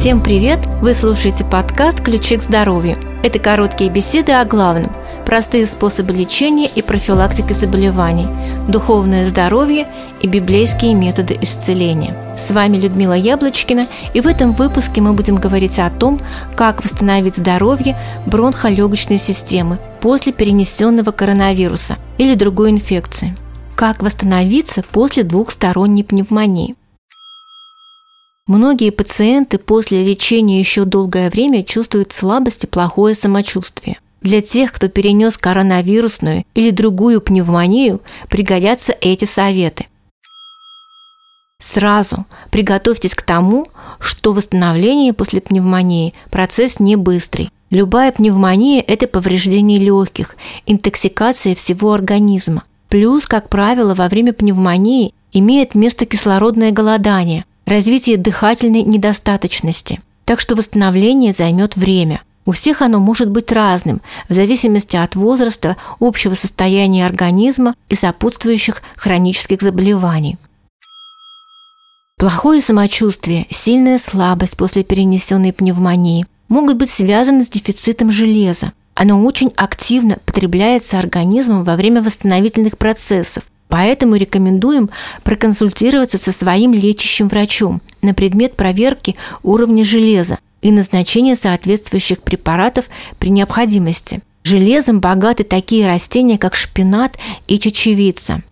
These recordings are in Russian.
Всем привет! Вы слушаете подкаст «Ключи к здоровью». Это короткие беседы о главном, простые способы лечения и профилактики заболеваний, духовное здоровье и библейские методы исцеления. С вами Людмила Яблочкина, и в этом выпуске мы будем говорить о том, как восстановить здоровье бронхолегочной системы после перенесенного коронавируса или другой инфекции. Как восстановиться после двухсторонней пневмонии. Многие пациенты после лечения еще долгое время чувствуют слабость и плохое самочувствие. Для тех, кто перенес коронавирусную или другую пневмонию, пригодятся эти советы. Сразу приготовьтесь к тому, что восстановление после пневмонии – процесс не быстрый. Любая пневмония – это повреждение легких, интоксикация всего организма. Плюс, как правило, во время пневмонии имеет место кислородное голодание, развитие дыхательной недостаточности. Так что восстановление займет время. У всех оно может быть разным, в зависимости от возраста, общего состояния организма и сопутствующих хронических заболеваний. Плохое самочувствие, сильная слабость после перенесенной пневмонии могут быть связаны с дефицитом железа. Оно очень активно потребляется организмом во время восстановительных процессов, Поэтому рекомендуем проконсультироваться со своим лечащим врачом на предмет проверки уровня железа и назначения соответствующих препаратов при необходимости. Железом богаты такие растения, как шпинат и чечевица.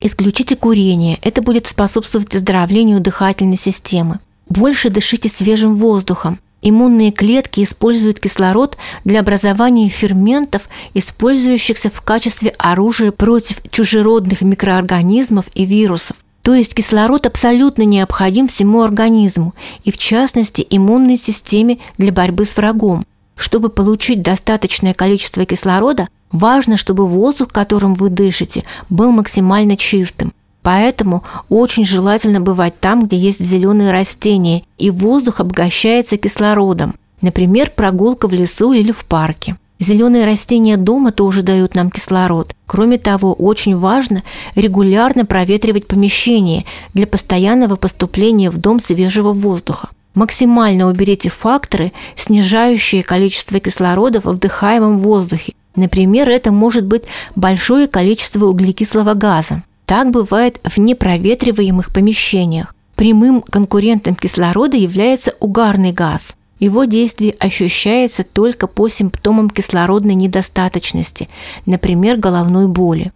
Исключите курение, это будет способствовать оздоровлению дыхательной системы. Больше дышите свежим воздухом – Иммунные клетки используют кислород для образования ферментов, использующихся в качестве оружия против чужеродных микроорганизмов и вирусов. То есть кислород абсолютно необходим всему организму и в частности иммунной системе для борьбы с врагом. Чтобы получить достаточное количество кислорода, важно, чтобы воздух, которым вы дышите, был максимально чистым. Поэтому очень желательно бывать там, где есть зеленые растения, и воздух обогащается кислородом. Например, прогулка в лесу или в парке. Зеленые растения дома тоже дают нам кислород. Кроме того, очень важно регулярно проветривать помещение для постоянного поступления в дом свежего воздуха. Максимально уберите факторы, снижающие количество кислорода в вдыхаемом воздухе. Например, это может быть большое количество углекислого газа. Так бывает в непроветриваемых помещениях. Прямым конкурентом кислорода является угарный газ. Его действие ощущается только по симптомам кислородной недостаточности, например, головной боли.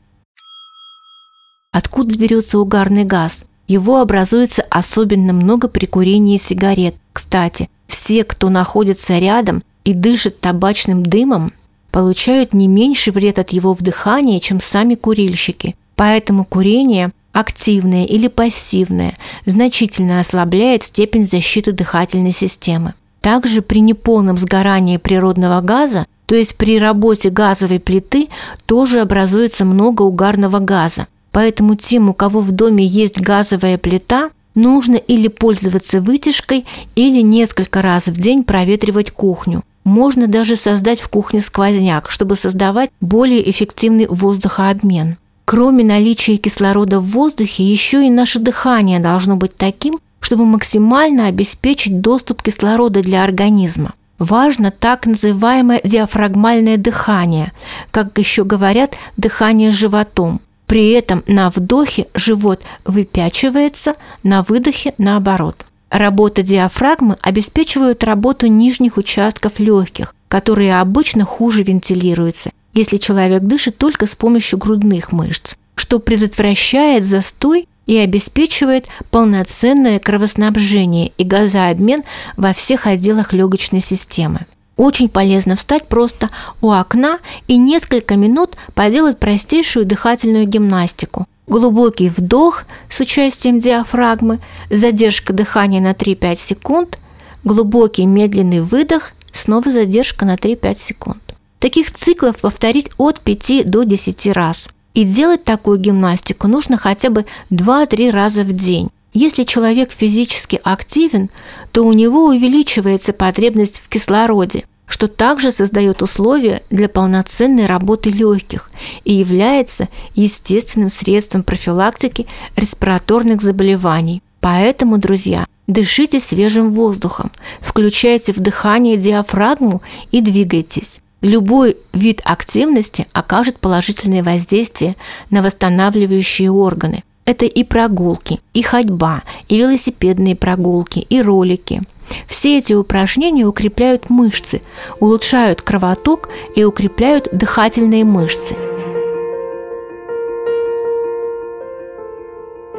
Откуда берется угарный газ? Его образуется особенно много при курении сигарет. Кстати, все, кто находится рядом и дышит табачным дымом, получают не меньший вред от его вдыхания, чем сами курильщики – Поэтому курение активное или пассивное значительно ослабляет степень защиты дыхательной системы. Также при неполном сгорании природного газа, то есть при работе газовой плиты, тоже образуется много угарного газа. Поэтому тем, у кого в доме есть газовая плита, нужно или пользоваться вытяжкой, или несколько раз в день проветривать кухню. Можно даже создать в кухне сквозняк, чтобы создавать более эффективный воздухообмен. Кроме наличия кислорода в воздухе, еще и наше дыхание должно быть таким, чтобы максимально обеспечить доступ кислорода для организма. Важно так называемое диафрагмальное дыхание, как еще говорят, дыхание животом. При этом на вдохе живот выпячивается, на выдохе наоборот. Работа диафрагмы обеспечивает работу нижних участков легких, которые обычно хуже вентилируются – если человек дышит только с помощью грудных мышц, что предотвращает застой и обеспечивает полноценное кровоснабжение и газообмен во всех отделах легочной системы. Очень полезно встать просто у окна и несколько минут поделать простейшую дыхательную гимнастику. Глубокий вдох с участием диафрагмы, задержка дыхания на 3-5 секунд, глубокий медленный выдох, снова задержка на 3-5 секунд. Таких циклов повторить от 5 до 10 раз. И делать такую гимнастику нужно хотя бы 2-3 раза в день. Если человек физически активен, то у него увеличивается потребность в кислороде, что также создает условия для полноценной работы легких и является естественным средством профилактики респираторных заболеваний. Поэтому, друзья, Дышите свежим воздухом, включайте в дыхание диафрагму и двигайтесь. Любой вид активности окажет положительное воздействие на восстанавливающие органы. Это и прогулки, и ходьба, и велосипедные прогулки, и ролики. Все эти упражнения укрепляют мышцы, улучшают кровоток и укрепляют дыхательные мышцы.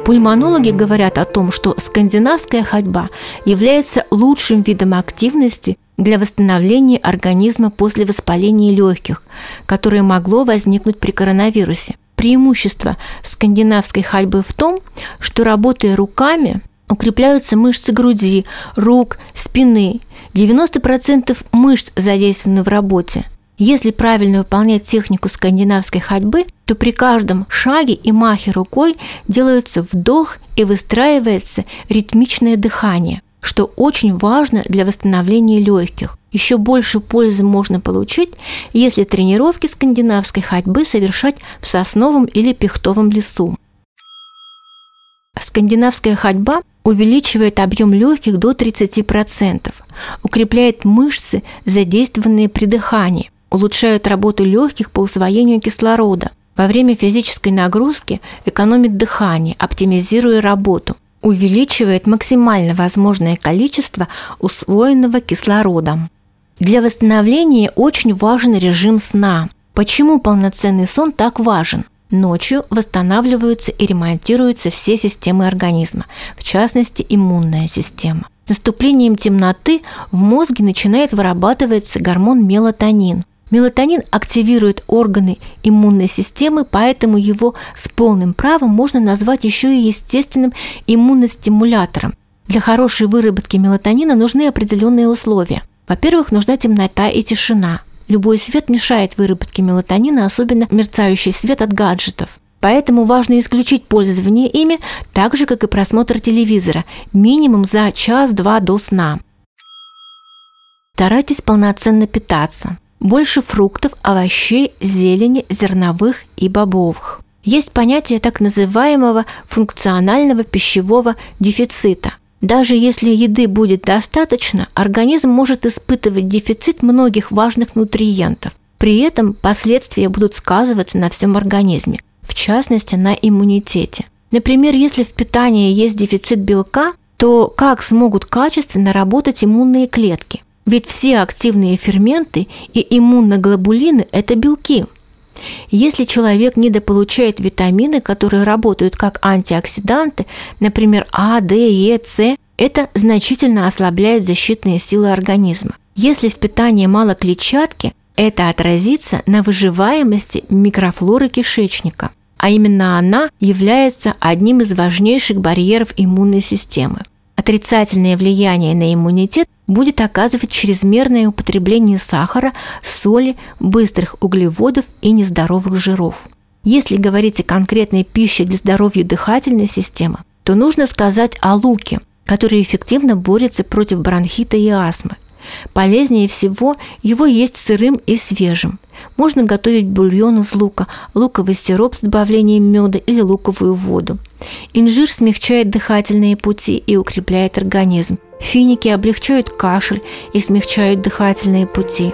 Пульмонологи говорят о том, что скандинавская ходьба является лучшим видом активности для восстановления организма после воспаления легких, которое могло возникнуть при коронавирусе. Преимущество скандинавской ходьбы в том, что работая руками, укрепляются мышцы груди, рук, спины. 90% мышц задействованы в работе – если правильно выполнять технику скандинавской ходьбы, то при каждом шаге и махе рукой делается вдох и выстраивается ритмичное дыхание, что очень важно для восстановления легких. Еще больше пользы можно получить, если тренировки скандинавской ходьбы совершать в сосновом или пихтовом лесу. Скандинавская ходьба увеличивает объем легких до 30%, укрепляет мышцы, задействованные при дыхании, улучшают работу легких по усвоению кислорода. Во время физической нагрузки экономит дыхание, оптимизируя работу, увеличивает максимально возможное количество усвоенного кислорода. Для восстановления очень важен режим сна. Почему полноценный сон так важен? Ночью восстанавливаются и ремонтируются все системы организма, в частности иммунная система. С наступлением темноты в мозге начинает вырабатываться гормон мелатонин, Мелатонин активирует органы иммунной системы, поэтому его с полным правом можно назвать еще и естественным иммуностимулятором. Для хорошей выработки мелатонина нужны определенные условия. Во-первых, нужна темнота и тишина. Любой свет мешает выработке мелатонина, особенно мерцающий свет от гаджетов. Поэтому важно исключить пользование ими, так же, как и просмотр телевизора, минимум за час-два до сна. Старайтесь полноценно питаться больше фруктов, овощей, зелени, зерновых и бобовых. Есть понятие так называемого функционального пищевого дефицита. Даже если еды будет достаточно, организм может испытывать дефицит многих важных нутриентов. При этом последствия будут сказываться на всем организме, в частности на иммунитете. Например, если в питании есть дефицит белка, то как смогут качественно работать иммунные клетки? Ведь все активные ферменты и иммуноглобулины – это белки. Если человек недополучает витамины, которые работают как антиоксиданты, например, А, Д, Е, С, это значительно ослабляет защитные силы организма. Если в питании мало клетчатки, это отразится на выживаемости микрофлоры кишечника, а именно она является одним из важнейших барьеров иммунной системы. Отрицательное влияние на иммунитет будет оказывать чрезмерное употребление сахара, соли, быстрых углеводов и нездоровых жиров. Если говорить о конкретной пище для здоровья дыхательной системы, то нужно сказать о луке, который эффективно борется против бронхита и астмы. Полезнее всего его есть сырым и свежим. Можно готовить бульон из лука, луковый сироп с добавлением меда или луковую воду. Инжир смягчает дыхательные пути и укрепляет организм. Финики облегчают кашель и смягчают дыхательные пути.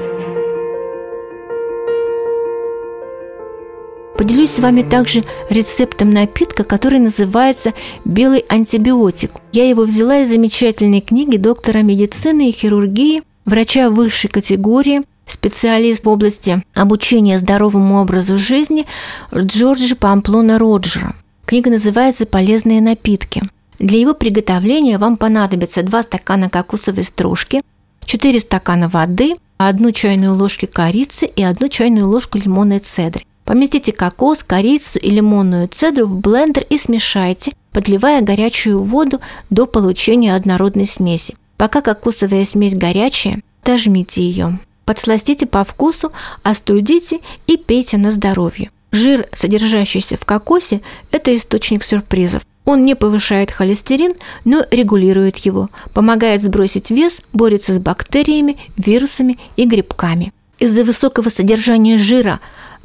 Поделюсь с вами также рецептом напитка, который называется «Белый антибиотик». Я его взяла из замечательной книги доктора медицины и хирургии, врача высшей категории, специалист в области обучения здоровому образу жизни Джорджа Памплона Роджера. Книга называется «Полезные напитки». Для его приготовления вам понадобится 2 стакана кокосовой стружки, 4 стакана воды, 1 чайную ложку корицы и 1 чайную ложку лимонной цедры. Поместите кокос, корицу и лимонную цедру в блендер и смешайте, подливая горячую воду до получения однородной смеси. Пока кокосовая смесь горячая, дожмите ее. Подсластите по вкусу, остудите и пейте на здоровье. Жир, содержащийся в кокосе, это источник сюрпризов. Он не повышает холестерин, но регулирует его, помогает сбросить вес, борется с бактериями, вирусами и грибками. Из-за высокого содержания жира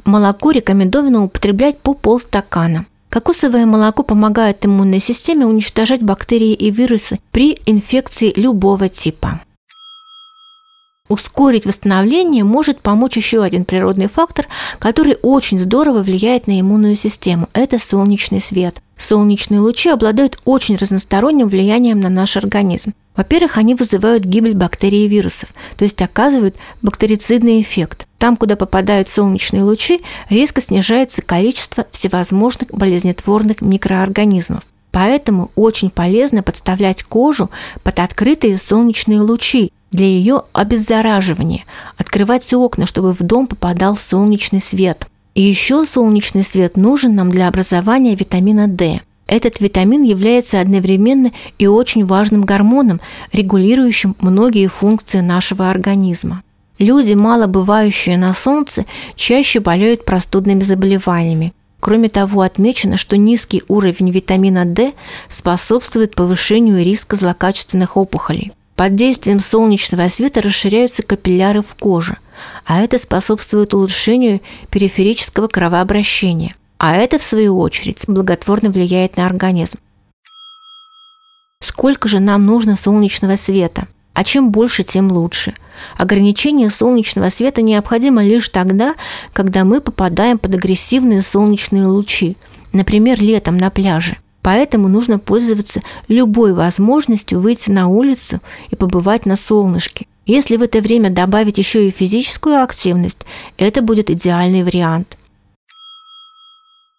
молоко рекомендовано употреблять по полстакана. Кокосовое молоко помогает иммунной системе уничтожать бактерии и вирусы при инфекции любого типа. Ускорить восстановление может помочь еще один природный фактор, который очень здорово влияет на иммунную систему – это солнечный свет. Солнечные лучи обладают очень разносторонним влиянием на наш организм. Во-первых, они вызывают гибель бактерий и вирусов, то есть оказывают бактерицидный эффект. Там, куда попадают солнечные лучи, резко снижается количество всевозможных болезнетворных микроорганизмов. Поэтому очень полезно подставлять кожу под открытые солнечные лучи для ее обеззараживания, открывать окна, чтобы в дом попадал солнечный свет. И еще солнечный свет нужен нам для образования витамина D. Этот витамин является одновременно и очень важным гормоном, регулирующим многие функции нашего организма. Люди, мало бывающие на солнце, чаще болеют простудными заболеваниями. Кроме того, отмечено, что низкий уровень витамина D способствует повышению риска злокачественных опухолей. Под действием солнечного света расширяются капилляры в коже, а это способствует улучшению периферического кровообращения. А это, в свою очередь, благотворно влияет на организм. Сколько же нам нужно солнечного света? А чем больше, тем лучше. Ограничение солнечного света необходимо лишь тогда, когда мы попадаем под агрессивные солнечные лучи, например, летом на пляже – Поэтому нужно пользоваться любой возможностью выйти на улицу и побывать на солнышке. Если в это время добавить еще и физическую активность, это будет идеальный вариант.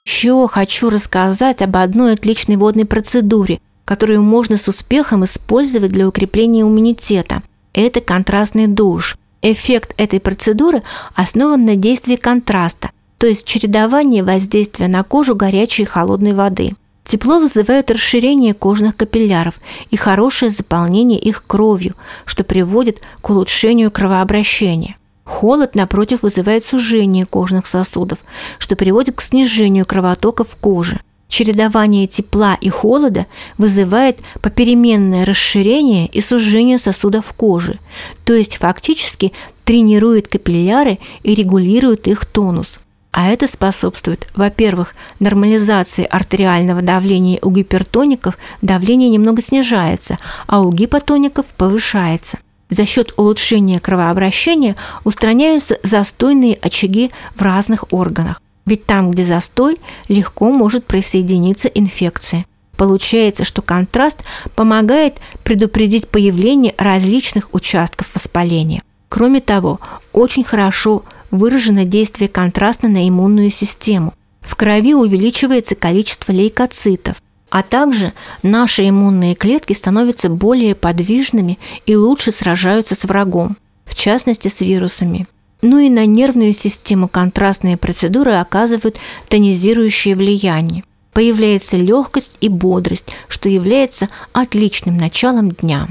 Еще хочу рассказать об одной отличной водной процедуре, которую можно с успехом использовать для укрепления иммунитета. Это контрастный душ. Эффект этой процедуры основан на действии контраста, то есть чередование воздействия на кожу горячей и холодной воды – Тепло вызывает расширение кожных капилляров и хорошее заполнение их кровью, что приводит к улучшению кровообращения. Холод, напротив, вызывает сужение кожных сосудов, что приводит к снижению кровотока в коже. Чередование тепла и холода вызывает попеременное расширение и сужение сосудов кожи, то есть фактически тренирует капилляры и регулирует их тонус. А это способствует, во-первых, нормализации артериального давления у гипертоников давление немного снижается, а у гипотоников повышается. За счет улучшения кровообращения устраняются застойные очаги в разных органах. Ведь там, где застой, легко может присоединиться инфекция. Получается, что контраст помогает предупредить появление различных участков воспаления. Кроме того, очень хорошо выражено действие контраста на иммунную систему. В крови увеличивается количество лейкоцитов, а также наши иммунные клетки становятся более подвижными и лучше сражаются с врагом, в частности с вирусами. Ну и на нервную систему контрастные процедуры оказывают тонизирующее влияние. Появляется легкость и бодрость, что является отличным началом дня.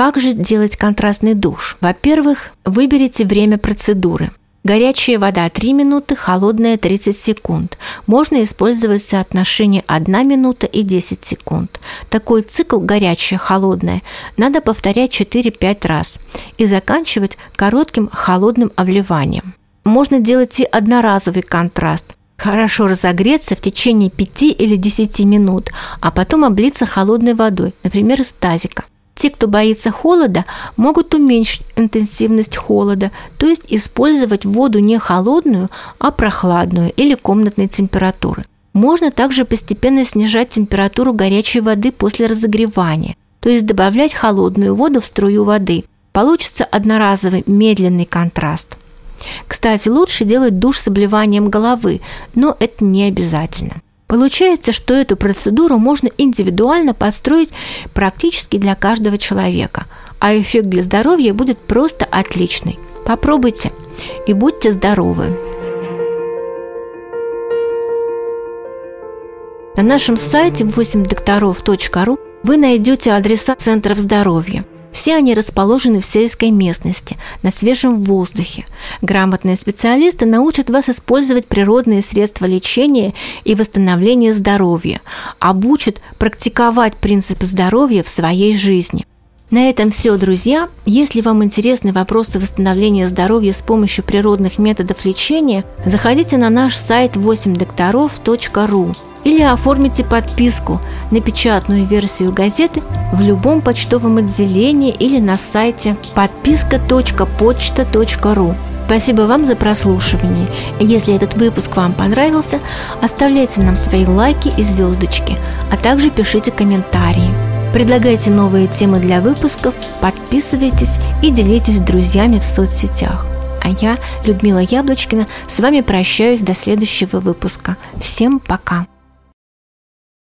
Как же делать контрастный душ? Во-первых, выберите время процедуры. Горячая вода 3 минуты, холодная 30 секунд. Можно использовать соотношение 1 минута и 10 секунд. Такой цикл горячая-холодная надо повторять 4-5 раз и заканчивать коротким холодным обливанием. Можно делать и одноразовый контраст. Хорошо разогреться в течение 5 или 10 минут, а потом облиться холодной водой, например, из тазика. Те, кто боится холода, могут уменьшить интенсивность холода, то есть использовать воду не холодную, а прохладную или комнатной температуры. Можно также постепенно снижать температуру горячей воды после разогревания, то есть добавлять холодную воду в струю воды. Получится одноразовый медленный контраст. Кстати, лучше делать душ с обливанием головы, но это не обязательно. Получается, что эту процедуру можно индивидуально построить практически для каждого человека, а эффект для здоровья будет просто отличный. Попробуйте и будьте здоровы! На нашем сайте 8докторов.ру вы найдете адреса центров здоровья – все они расположены в сельской местности, на свежем воздухе. Грамотные специалисты научат вас использовать природные средства лечения и восстановления здоровья, обучат практиковать принципы здоровья в своей жизни. На этом все, друзья. Если вам интересны вопросы восстановления здоровья с помощью природных методов лечения, заходите на наш сайт 8докторов.ру или оформите подписку на печатную версию газеты в любом почтовом отделении или на сайте подписка.почта.ру. Спасибо вам за прослушивание. Если этот выпуск вам понравился, оставляйте нам свои лайки и звездочки, а также пишите комментарии. Предлагайте новые темы для выпусков, подписывайтесь и делитесь с друзьями в соцсетях. А я, Людмила Яблочкина, с вами прощаюсь до следующего выпуска. Всем пока!